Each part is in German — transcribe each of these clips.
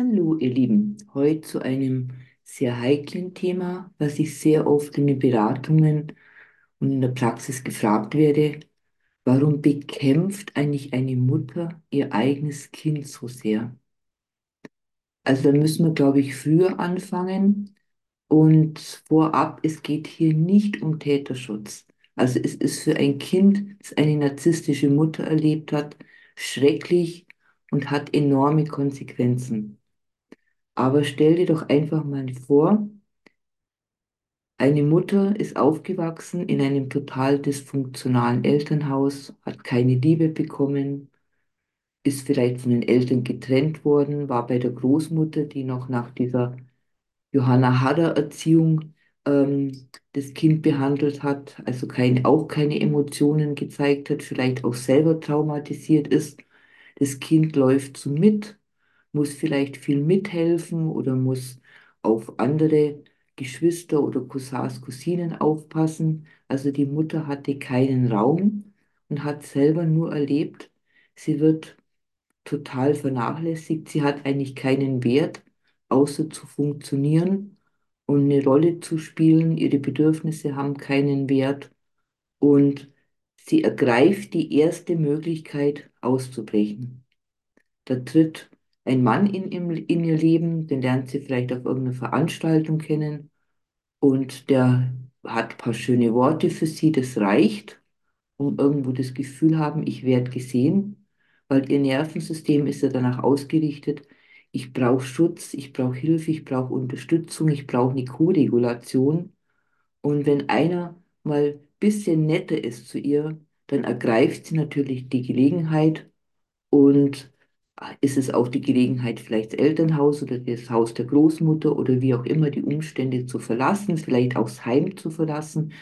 Hallo, ihr Lieben. Heute zu einem sehr heiklen Thema, was ich sehr oft in den Beratungen und in der Praxis gefragt werde. Warum bekämpft eigentlich eine Mutter ihr eigenes Kind so sehr? Also da müssen wir, glaube ich, früher anfangen. Und vorab, es geht hier nicht um Täterschutz. Also es ist für ein Kind, das eine narzisstische Mutter erlebt hat, schrecklich und hat enorme Konsequenzen. Aber stell dir doch einfach mal vor, eine Mutter ist aufgewachsen in einem total dysfunktionalen Elternhaus, hat keine Liebe bekommen, ist vielleicht von den Eltern getrennt worden, war bei der Großmutter, die noch nach dieser Johanna Harrer Erziehung ähm, das Kind behandelt hat, also keine, auch keine Emotionen gezeigt hat, vielleicht auch selber traumatisiert ist. Das Kind läuft so mit muss vielleicht viel mithelfen oder muss auf andere Geschwister oder Cousins, Cousinen aufpassen. Also die Mutter hatte keinen Raum und hat selber nur erlebt, sie wird total vernachlässigt, sie hat eigentlich keinen Wert, außer zu funktionieren und eine Rolle zu spielen. Ihre Bedürfnisse haben keinen Wert und sie ergreift die erste Möglichkeit auszubrechen. Da tritt ein Mann in, in, in ihr Leben, den lernt sie vielleicht auf irgendeiner Veranstaltung kennen und der hat ein paar schöne Worte für sie, das reicht, um irgendwo das Gefühl haben, ich werde gesehen, weil ihr Nervensystem ist ja danach ausgerichtet, ich brauche Schutz, ich brauche Hilfe, ich brauche Unterstützung, ich brauche eine Co-Regulation. Und wenn einer mal ein bisschen netter ist zu ihr, dann ergreift sie natürlich die Gelegenheit und ist es auch die Gelegenheit, vielleicht das Elternhaus oder das Haus der Großmutter oder wie auch immer die Umstände zu verlassen, vielleicht auch das Heim zu verlassen,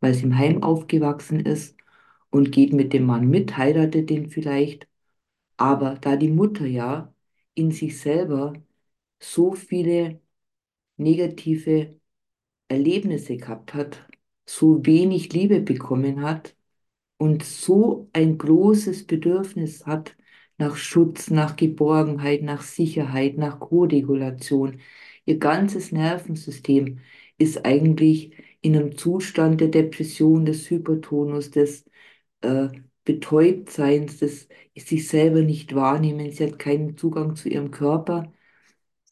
weil sie im Heim aufgewachsen ist und geht mit dem Mann mit, heiratet den vielleicht. Aber da die Mutter ja in sich selber so viele negative Erlebnisse gehabt hat, so wenig Liebe bekommen hat und so ein großes Bedürfnis hat nach Schutz, nach Geborgenheit, nach Sicherheit, nach Koregulation. Ihr ganzes Nervensystem ist eigentlich in einem Zustand der Depression, des Hypertonus, des äh, Betäubtseins, des sich selber nicht wahrnehmen. Sie hat keinen Zugang zu ihrem Körper,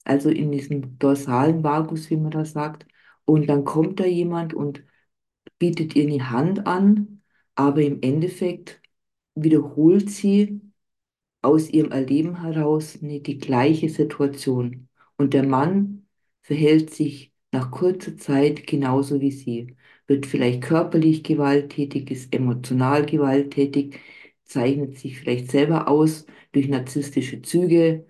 also in diesem dorsalen Vagus, wie man das sagt. Und dann kommt da jemand und bietet ihr eine Hand an, aber im Endeffekt wiederholt sie aus ihrem Erleben heraus nicht die gleiche Situation. Und der Mann verhält sich nach kurzer Zeit genauso wie sie, wird vielleicht körperlich gewalttätig, ist emotional gewalttätig, zeichnet sich vielleicht selber aus durch narzisstische Züge,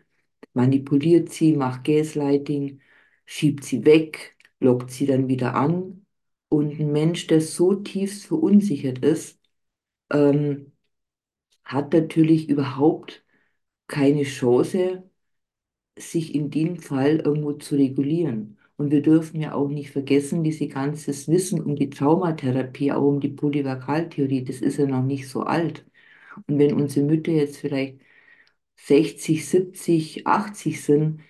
manipuliert sie, macht Gaslighting, schiebt sie weg, lockt sie dann wieder an. Und ein Mensch, der so tief verunsichert ist, ähm, hat natürlich überhaupt keine Chance, sich in dem Fall irgendwo zu regulieren. Und wir dürfen ja auch nicht vergessen, diese ganzes Wissen um die Traumatherapie, auch um die Polyvagaltheorie, das ist ja noch nicht so alt. Und wenn unsere Mütter jetzt vielleicht 60, 70, 80 sind,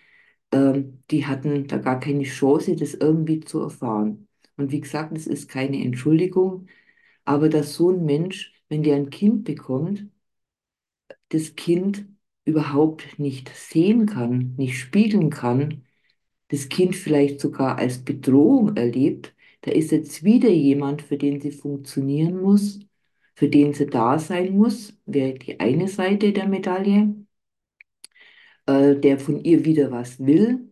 ähm, die hatten da gar keine Chance, das irgendwie zu erfahren. Und wie gesagt, es ist keine Entschuldigung, aber dass so ein Mensch, wenn der ein Kind bekommt, das Kind überhaupt nicht sehen kann, nicht spiegeln kann, das Kind vielleicht sogar als Bedrohung erlebt, da ist jetzt wieder jemand, für den sie funktionieren muss, für den sie da sein muss, wäre die eine Seite der Medaille, äh, der von ihr wieder was will,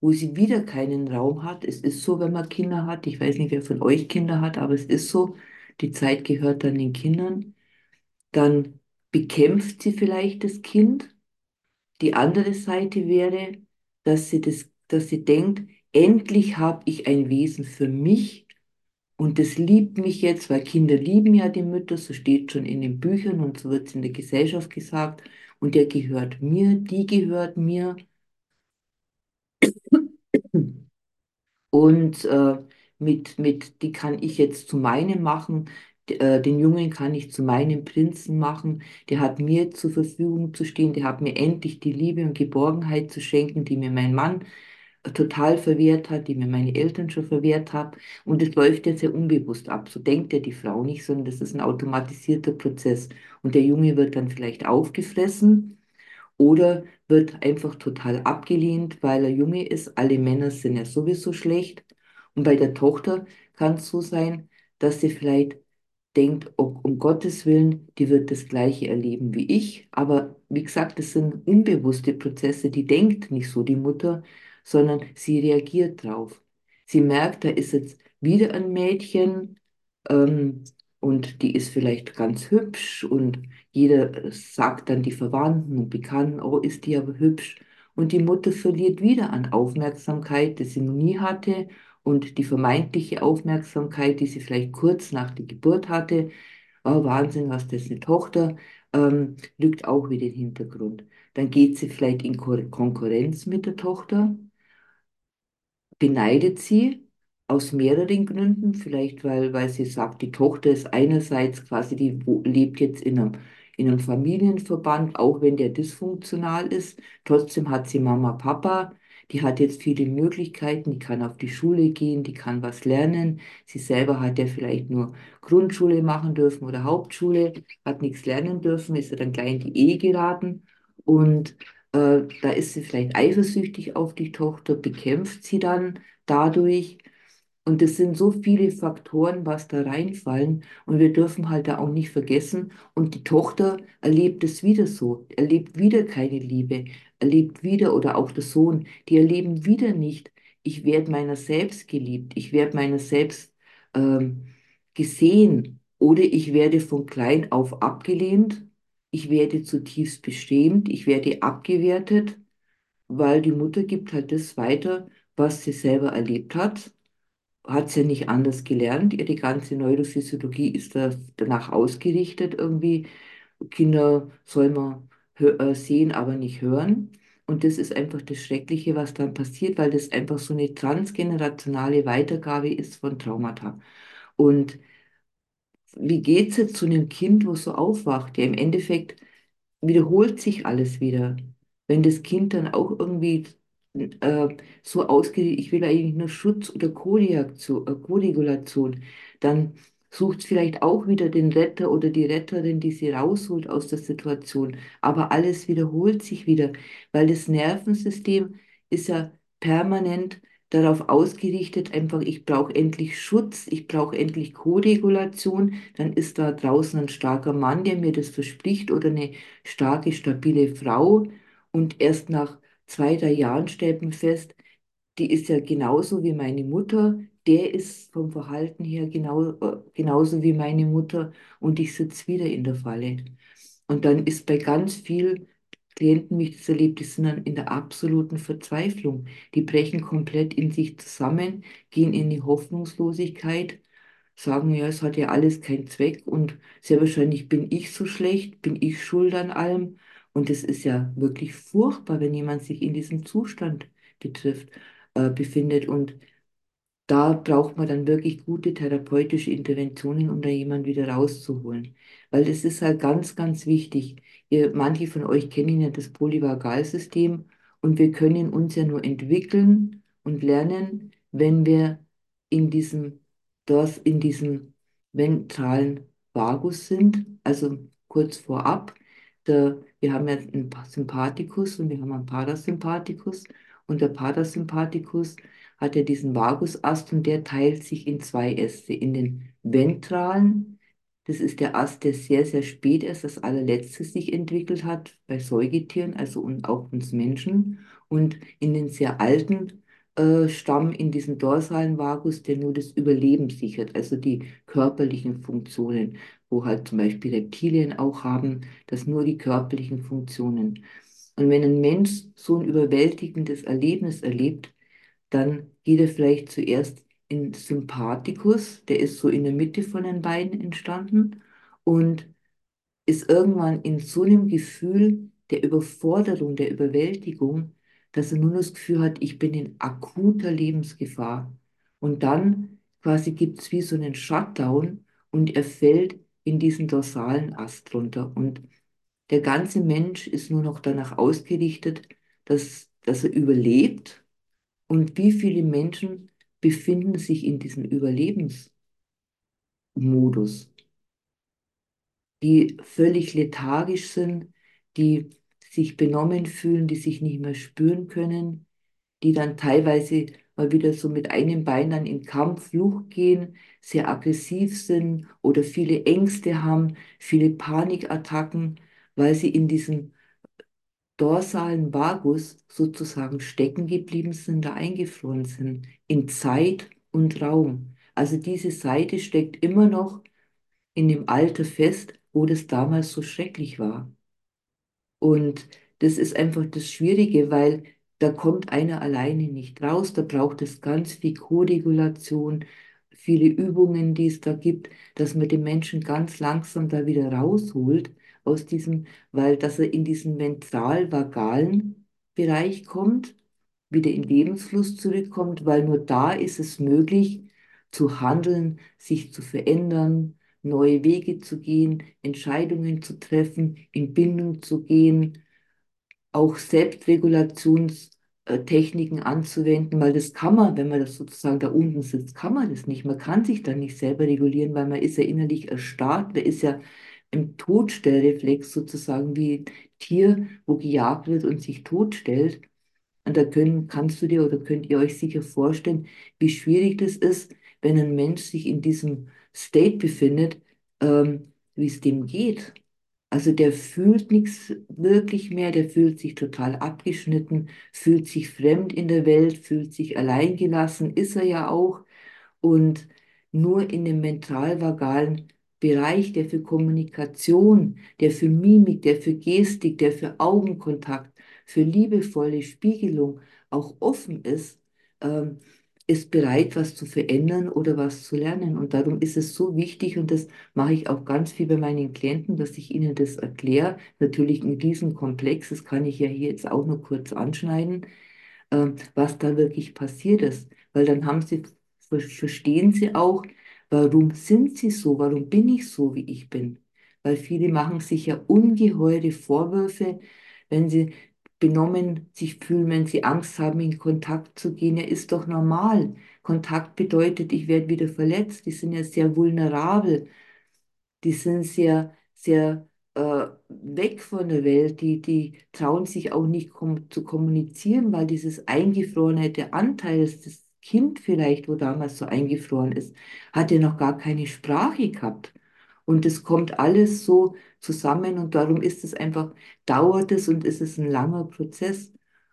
wo sie wieder keinen Raum hat. Es ist so, wenn man Kinder hat, ich weiß nicht, wer von euch Kinder hat, aber es ist so, die Zeit gehört dann den Kindern. Dann bekämpft sie vielleicht das Kind. Die andere Seite wäre, dass sie, das, dass sie denkt, endlich habe ich ein Wesen für mich und das liebt mich jetzt, weil Kinder lieben ja die Mütter, so steht schon in den Büchern und so wird es in der Gesellschaft gesagt. Und der gehört mir, die gehört mir. Und äh, mit, mit, die kann ich jetzt zu meinem machen. Äh, Den Jungen kann ich zu meinem Prinzen machen. Der hat mir zur Verfügung zu stehen. Der hat mir endlich die Liebe und Geborgenheit zu schenken, die mir mein Mann total verwehrt hat, die mir meine Eltern schon verwehrt haben. Und es läuft ja sehr unbewusst ab. So denkt ja die Frau nicht, sondern das ist ein automatisierter Prozess. Und der Junge wird dann vielleicht aufgefressen oder wird einfach total abgelehnt, weil er Junge ist. Alle Männer sind ja sowieso schlecht. Und bei der Tochter kann es so sein, dass sie vielleicht denkt, oh, um Gottes Willen, die wird das Gleiche erleben wie ich. Aber wie gesagt, das sind unbewusste Prozesse, die denkt nicht so die Mutter, sondern sie reagiert drauf. Sie merkt, da ist jetzt wieder ein Mädchen ähm, und die ist vielleicht ganz hübsch und jeder sagt dann die Verwandten und Bekannten, oh, ist die aber hübsch. Und die Mutter verliert wieder an Aufmerksamkeit, die sie noch nie hatte und die vermeintliche Aufmerksamkeit, die sie vielleicht kurz nach der Geburt hatte, oh Wahnsinn, was das eine Tochter, ähm, rückt auch wieder den Hintergrund. Dann geht sie vielleicht in Ko Konkurrenz mit der Tochter beneidet sie aus mehreren Gründen. Vielleicht, weil, weil sie sagt, die Tochter ist einerseits quasi, die lebt jetzt in einem, in einem Familienverband, auch wenn der dysfunktional ist. Trotzdem hat sie Mama, Papa. Die hat jetzt viele Möglichkeiten, die kann auf die Schule gehen, die kann was lernen. Sie selber hat ja vielleicht nur Grundschule machen dürfen oder Hauptschule, hat nichts lernen dürfen, ist ja dann gleich in die Ehe geraten. Und äh, da ist sie vielleicht eifersüchtig auf die Tochter, bekämpft sie dann dadurch. Und das sind so viele Faktoren, was da reinfallen. Und wir dürfen halt da auch nicht vergessen. Und die Tochter erlebt es wieder so, erlebt wieder keine Liebe, erlebt wieder, oder auch der Sohn, die erleben wieder nicht, ich werde meiner selbst geliebt, ich werde meiner selbst ähm, gesehen oder ich werde von klein auf abgelehnt, ich werde zutiefst beschämt, ich werde abgewertet, weil die Mutter gibt halt das weiter, was sie selber erlebt hat hat sie nicht anders gelernt. Ihre ganze Neurophysiologie ist da, danach ausgerichtet irgendwie. Kinder soll man sehen, aber nicht hören. Und das ist einfach das Schreckliche, was dann passiert, weil das einfach so eine transgenerationale Weitergabe ist von Traumata. Und wie geht es jetzt zu einem Kind, wo so aufwacht? Ja, im Endeffekt wiederholt sich alles wieder. Wenn das Kind dann auch irgendwie äh, so ausgeht, ich will eigentlich nur Schutz oder Koreaktion, äh, Koregulation, dann sucht vielleicht auch wieder den Retter oder die Retterin, die sie rausholt aus der Situation. Aber alles wiederholt sich wieder, weil das Nervensystem ist ja permanent darauf ausgerichtet, einfach, ich brauche endlich Schutz, ich brauche endlich Koregulation, dann ist da draußen ein starker Mann, der mir das verspricht oder eine starke, stabile Frau. Und erst nach zwei, drei Jahren stellt man fest, die ist ja genauso wie meine Mutter, der ist vom Verhalten her genau, äh, genauso wie meine Mutter und ich sitze wieder in der Falle. Und dann ist bei ganz vielen Klienten, wie ich das erlebt, die sind dann in der absoluten Verzweiflung. Die brechen komplett in sich zusammen, gehen in die Hoffnungslosigkeit, sagen, ja, es hat ja alles keinen Zweck und sehr wahrscheinlich bin ich so schlecht, bin ich schuld an allem. Und es ist ja wirklich furchtbar, wenn jemand sich in diesem Zustand betrifft, äh, befindet. Und da braucht man dann wirklich gute therapeutische Interventionen, um da jemanden wieder rauszuholen. Weil das ist halt ganz, ganz wichtig. Ihr, manche von euch kennen ja das Polyvagalsystem und wir können uns ja nur entwickeln und lernen, wenn wir in diesem, das, in diesem ventralen Vagus sind, also kurz vorab. Der, wir haben ja einen Sympathikus und wir haben einen Parasympathikus und der Parasympathikus hat er diesen Vagusast und der teilt sich in zwei Äste. In den ventralen, das ist der Ast, der sehr, sehr spät erst als allerletztes sich entwickelt hat, bei Säugetieren, also und auch uns Menschen. Und in den sehr alten äh, Stamm, in diesen dorsalen Vagus, der nur das Überleben sichert, also die körperlichen Funktionen, wo halt zum Beispiel Reptilien auch haben, dass nur die körperlichen Funktionen. Und wenn ein Mensch so ein überwältigendes Erlebnis erlebt, dann geht er vielleicht zuerst in Sympathikus, der ist so in der Mitte von den beiden entstanden und ist irgendwann in so einem Gefühl der Überforderung, der Überwältigung, dass er nur das Gefühl hat, ich bin in akuter Lebensgefahr. Und dann quasi gibt es wie so einen Shutdown und er fällt in diesen dorsalen Ast runter. Und der ganze Mensch ist nur noch danach ausgerichtet, dass, dass er überlebt. Und wie viele Menschen befinden sich in diesem Überlebensmodus, die völlig lethargisch sind, die sich benommen fühlen, die sich nicht mehr spüren können, die dann teilweise mal wieder so mit einem Bein dann in Kampfflucht gehen, sehr aggressiv sind oder viele Ängste haben, viele Panikattacken, weil sie in diesem dorsalen Vagus sozusagen stecken geblieben sind, da eingefroren sind, in Zeit und Raum. Also diese Seite steckt immer noch in dem Alter fest, wo das damals so schrecklich war. Und das ist einfach das Schwierige, weil da kommt einer alleine nicht raus. Da braucht es ganz viel Koregulation, viele Übungen, die es da gibt, dass man den Menschen ganz langsam da wieder rausholt aus diesem, weil dass er in diesen ventral-vagalen Bereich kommt, wieder in Lebensfluss zurückkommt, weil nur da ist es möglich zu handeln, sich zu verändern, neue Wege zu gehen, Entscheidungen zu treffen, in Bindung zu gehen, auch Selbstregulationstechniken anzuwenden, weil das kann man, wenn man das sozusagen da unten sitzt, kann man das nicht. Man kann sich dann nicht selber regulieren, weil man ist ja innerlich erstarrt, man ist ja im Todstellreflex sozusagen wie ein Tier, wo gejagt wird und sich totstellt. Und da können, kannst du dir oder könnt ihr euch sicher vorstellen, wie schwierig das ist, wenn ein Mensch sich in diesem State befindet, ähm, wie es dem geht. Also der fühlt nichts wirklich mehr, der fühlt sich total abgeschnitten, fühlt sich fremd in der Welt, fühlt sich alleingelassen, ist er ja auch. Und nur in dem mental-vagalen Bereich, der für Kommunikation, der für Mimik, der für Gestik, der für Augenkontakt, für liebevolle Spiegelung auch offen ist, ähm, ist bereit, was zu verändern oder was zu lernen. Und darum ist es so wichtig, und das mache ich auch ganz viel bei meinen Klienten, dass ich ihnen das erkläre. Natürlich ein Riesenkomplex, das kann ich ja hier jetzt auch nur kurz anschneiden, äh, was da wirklich passiert ist. Weil dann haben sie, verstehen sie auch, warum sind sie so, warum bin ich so, wie ich bin. Weil viele machen sich ja ungeheure Vorwürfe, wenn sie benommen sich fühlen, wenn sie Angst haben, in Kontakt zu gehen. Ja, ist doch normal. Kontakt bedeutet, ich werde wieder verletzt. Die sind ja sehr vulnerabel. Die sind sehr, sehr äh, weg von der Welt. Die, die trauen sich auch nicht kom zu kommunizieren, weil dieses eingefrorene, Anteil, das, das Kind vielleicht, wo damals so eingefroren ist, hat ja noch gar keine Sprache gehabt. Und es kommt alles so zusammen und darum ist es einfach, dauert es und ist es ein langer Prozess.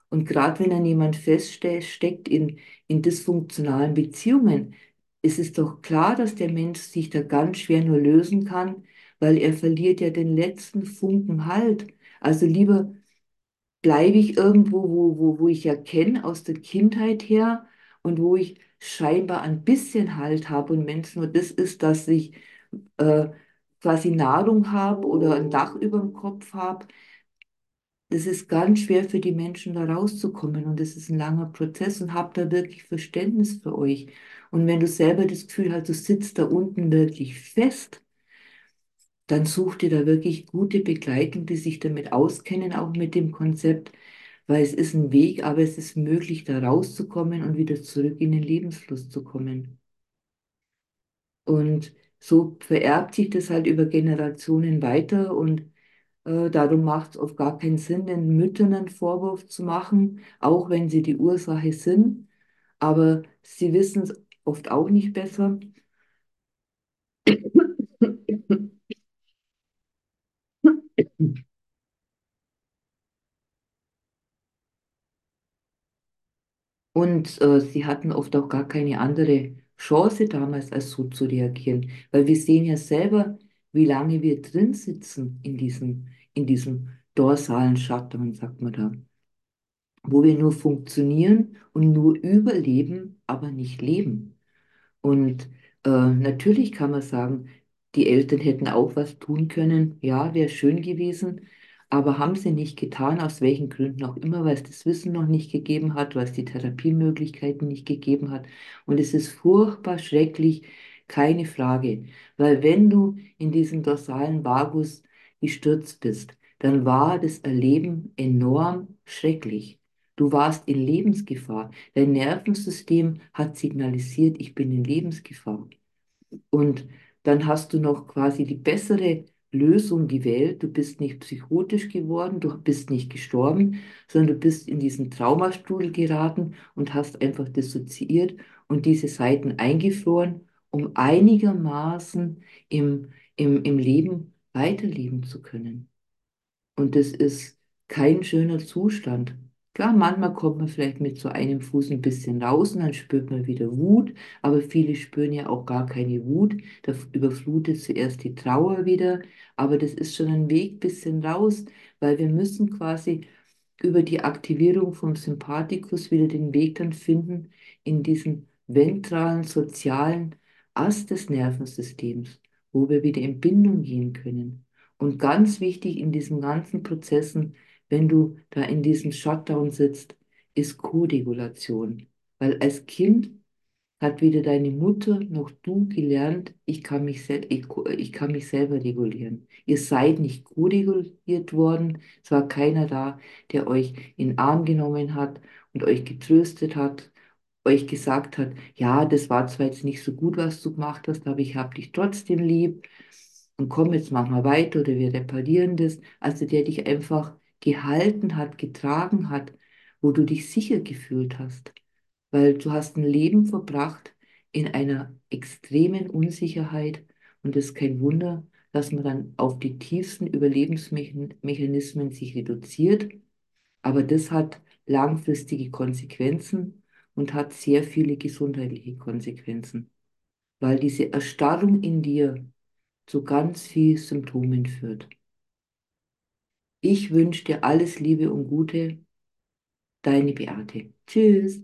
Und gerade wenn dann jemand feststeckt in, in dysfunktionalen Beziehungen, ist es doch klar, dass der Mensch sich da ganz schwer nur lösen kann, weil er verliert ja den letzten Funken Halt. Also lieber bleibe ich irgendwo, wo, wo, wo ich ja kenne aus der Kindheit her und wo ich scheinbar ein bisschen Halt habe und es nur das ist, dass ich äh, quasi Nahrung habe oder ein Dach über dem Kopf habe, das ist ganz schwer für die Menschen da rauszukommen und das ist ein langer Prozess und habt da wirklich Verständnis für euch. Und wenn du selber das Gefühl hast, du sitzt da unten wirklich fest, dann such dir da wirklich gute Begleitung, die sich damit auskennen, auch mit dem Konzept, weil es ist ein Weg, aber es ist möglich, da rauszukommen und wieder zurück in den Lebensfluss zu kommen. Und so vererbt sich das halt über Generationen weiter und äh, darum macht es oft gar keinen Sinn, den Müttern einen Vorwurf zu machen, auch wenn sie die Ursache sind. Aber sie wissen es oft auch nicht besser. Und äh, sie hatten oft auch gar keine andere Chance damals, als so zu reagieren. Weil wir sehen ja selber, wie lange wir drin sitzen in diesem, in diesem dorsalen Schatten, sagt man da. Wo wir nur funktionieren und nur überleben, aber nicht leben. Und äh, natürlich kann man sagen, die Eltern hätten auch was tun können. Ja, wäre schön gewesen aber haben sie nicht getan, aus welchen Gründen auch immer, weil es das Wissen noch nicht gegeben hat, weil es die Therapiemöglichkeiten nicht gegeben hat. Und es ist furchtbar schrecklich, keine Frage. Weil wenn du in diesen dorsalen Vagus gestürzt bist, dann war das Erleben enorm schrecklich. Du warst in Lebensgefahr. Dein Nervensystem hat signalisiert, ich bin in Lebensgefahr. Und dann hast du noch quasi die bessere Lösung gewählt. Du bist nicht psychotisch geworden, du bist nicht gestorben, sondern du bist in diesen Traumastrudel geraten und hast einfach dissoziiert und diese Seiten eingefroren, um einigermaßen im, im, im Leben weiterleben zu können. Und das ist kein schöner Zustand. Klar, manchmal kommt man vielleicht mit so einem Fuß ein bisschen raus und dann spürt man wieder Wut, aber viele spüren ja auch gar keine Wut. Da überflutet zuerst die Trauer wieder, aber das ist schon ein Weg bisschen raus, weil wir müssen quasi über die Aktivierung vom Sympathikus wieder den Weg dann finden in diesen ventralen, sozialen Ast des Nervensystems, wo wir wieder in Bindung gehen können. Und ganz wichtig in diesen ganzen Prozessen, wenn du da in diesem Shutdown sitzt, ist Koregulation. Weil als Kind hat weder deine Mutter noch du gelernt, ich kann mich, sel ich, ich kann mich selber regulieren. Ihr seid nicht koreguliert worden. Es war keiner da, der euch in den Arm genommen hat und euch getröstet hat, euch gesagt hat, ja, das war zwar jetzt nicht so gut, was du gemacht hast, aber ich habe dich trotzdem lieb. Und komm, jetzt machen wir weiter oder wir reparieren das. Also der dich einfach gehalten hat, getragen hat, wo du dich sicher gefühlt hast, weil du hast ein Leben verbracht in einer extremen Unsicherheit und es ist kein Wunder, dass man dann auf die tiefsten Überlebensmechanismen sich reduziert, aber das hat langfristige Konsequenzen und hat sehr viele gesundheitliche Konsequenzen, weil diese Erstarrung in dir zu ganz vielen Symptomen führt. Ich wünsche dir alles Liebe und Gute, deine Beate. Tschüss.